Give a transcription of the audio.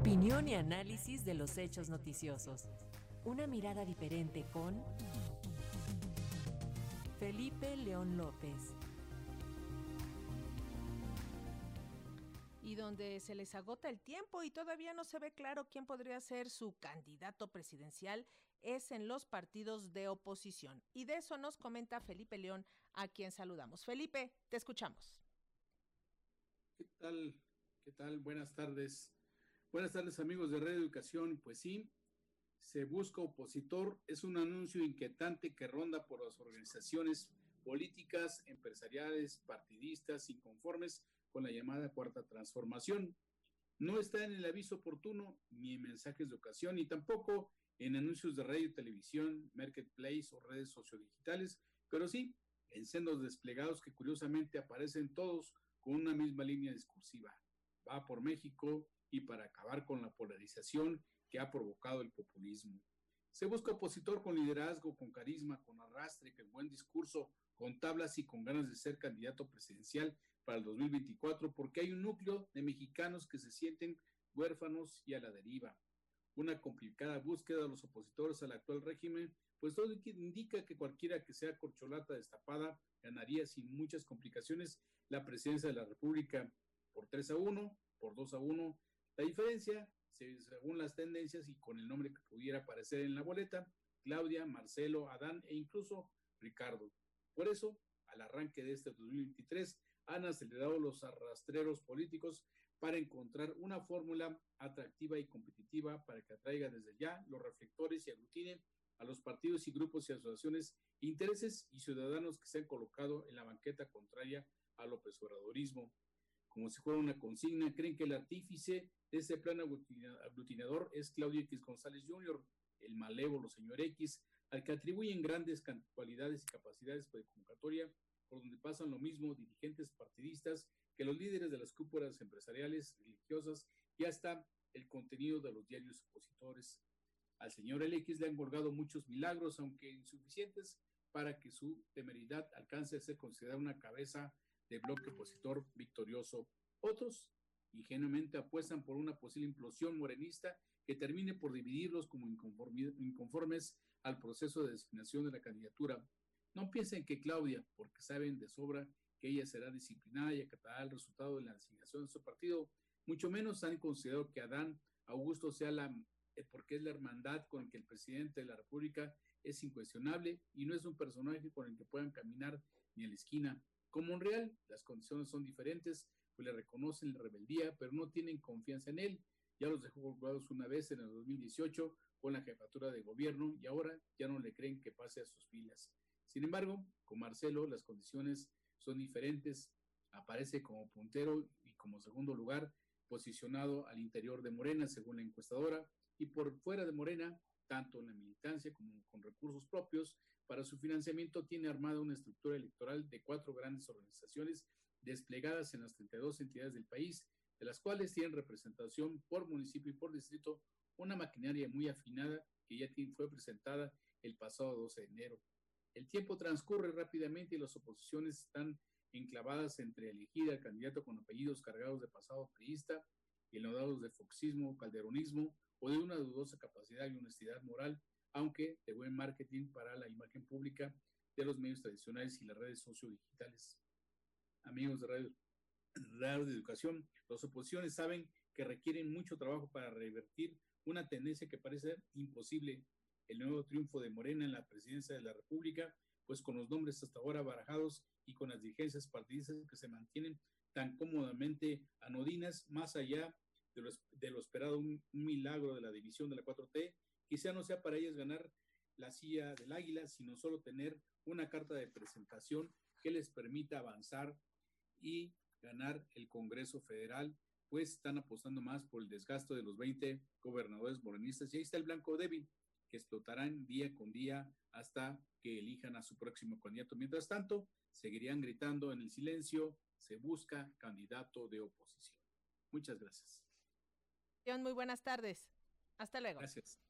Opinión y análisis de los hechos noticiosos. Una mirada diferente con Felipe León López. y donde se les agota el tiempo y todavía no se ve claro quién podría ser su candidato presidencial, es en los partidos de oposición. Y de eso nos comenta Felipe León, a quien saludamos. Felipe, te escuchamos. ¿Qué tal? ¿Qué tal? Buenas tardes. Buenas tardes amigos de Red Educación. Pues sí, se busca opositor. Es un anuncio inquietante que ronda por las organizaciones políticas, empresariales, partidistas, inconformes con la llamada cuarta transformación. No está en el aviso oportuno, ni en mensajes de ocasión, ni tampoco en anuncios de radio televisión, marketplace o redes sociodigitales, pero sí en sendos desplegados que curiosamente aparecen todos con una misma línea discursiva. Va por México y para acabar con la polarización que ha provocado el populismo. Se busca opositor con liderazgo, con carisma, con arrastre, con buen discurso, con tablas y con ganas de ser candidato presidencial para el 2024, porque hay un núcleo de mexicanos que se sienten huérfanos y a la deriva. Una complicada búsqueda de los opositores al actual régimen, pues todo indica que cualquiera que sea corcholata destapada ganaría sin muchas complicaciones la presidencia de la República por 3 a 1, por 2 a 1. La diferencia, según las tendencias y con el nombre que pudiera aparecer en la boleta, Claudia, Marcelo, Adán e incluso Ricardo. Por eso, al arranque de este 2023, han acelerado los arrastreros políticos para encontrar una fórmula atractiva y competitiva para que atraiga desde ya los reflectores y aglutine a los partidos y grupos y asociaciones, intereses y ciudadanos que se han colocado en la banqueta contraria al López Obradorismo. Como si fuera una consigna, creen que el artífice de ese plan aglutinador es Claudio X González Jr., el malévolo señor X, al que atribuyen grandes cualidades y capacidades de convocatoria por donde pasan lo mismo dirigentes partidistas que los líderes de las cúpulas empresariales, religiosas y hasta el contenido de los diarios opositores. Al señor LX le han colgado muchos milagros, aunque insuficientes, para que su temeridad alcance a ser considerada una cabeza de bloque opositor victorioso. Otros ingenuamente apuestan por una posible implosión morenista que termine por dividirlos como inconformes al proceso de designación de la candidatura no piensen que Claudia, porque saben de sobra que ella será disciplinada y acatará el resultado de la designación de su partido, mucho menos han considerado que Adán Augusto sea la, eh, porque es la hermandad con la que el presidente de la República es incuestionable y no es un personaje con el que puedan caminar ni a la esquina. Como en real, las condiciones son diferentes, pues le reconocen la rebeldía, pero no tienen confianza en él. Ya los dejó colgados una vez en el 2018 con la jefatura de gobierno y ahora ya no le creen que pase a sus filas. Sin embargo, con Marcelo las condiciones son diferentes. Aparece como puntero y como segundo lugar posicionado al interior de Morena, según la encuestadora, y por fuera de Morena, tanto en la militancia como con recursos propios, para su financiamiento tiene armada una estructura electoral de cuatro grandes organizaciones desplegadas en las 32 entidades del país, de las cuales tienen representación por municipio y por distrito, una maquinaria muy afinada que ya fue presentada el pasado 12 de enero. El tiempo transcurre rápidamente y las oposiciones están enclavadas entre elegir al candidato con apellidos cargados de pasado priista y enlodados de foxismo, calderonismo o de una dudosa capacidad y honestidad moral, aunque de buen marketing para la imagen pública de los medios tradicionales y las redes sociodigitales. Amigos de Radio, Radio de Educación, las oposiciones saben que requieren mucho trabajo para revertir una tendencia que parece imposible el nuevo triunfo de Morena en la presidencia de la República, pues con los nombres hasta ahora barajados y con las dirigencias partidistas que se mantienen tan cómodamente anodinas, más allá de lo, esperado, un, milagro de la división de la 4T, quizá no sea para ellas ganar la silla del águila, sino solo tener una carta de presentación que les permita avanzar y ganar el Congreso Federal, pues están apostando más por el desgasto de los 20 gobernadores morenistas. Y ahí está el blanco débil, que explotarán día con día hasta que elijan a su próximo candidato. Mientras tanto, seguirían gritando en el silencio, se busca candidato de oposición. Muchas gracias. Muy buenas tardes. Hasta luego. Gracias.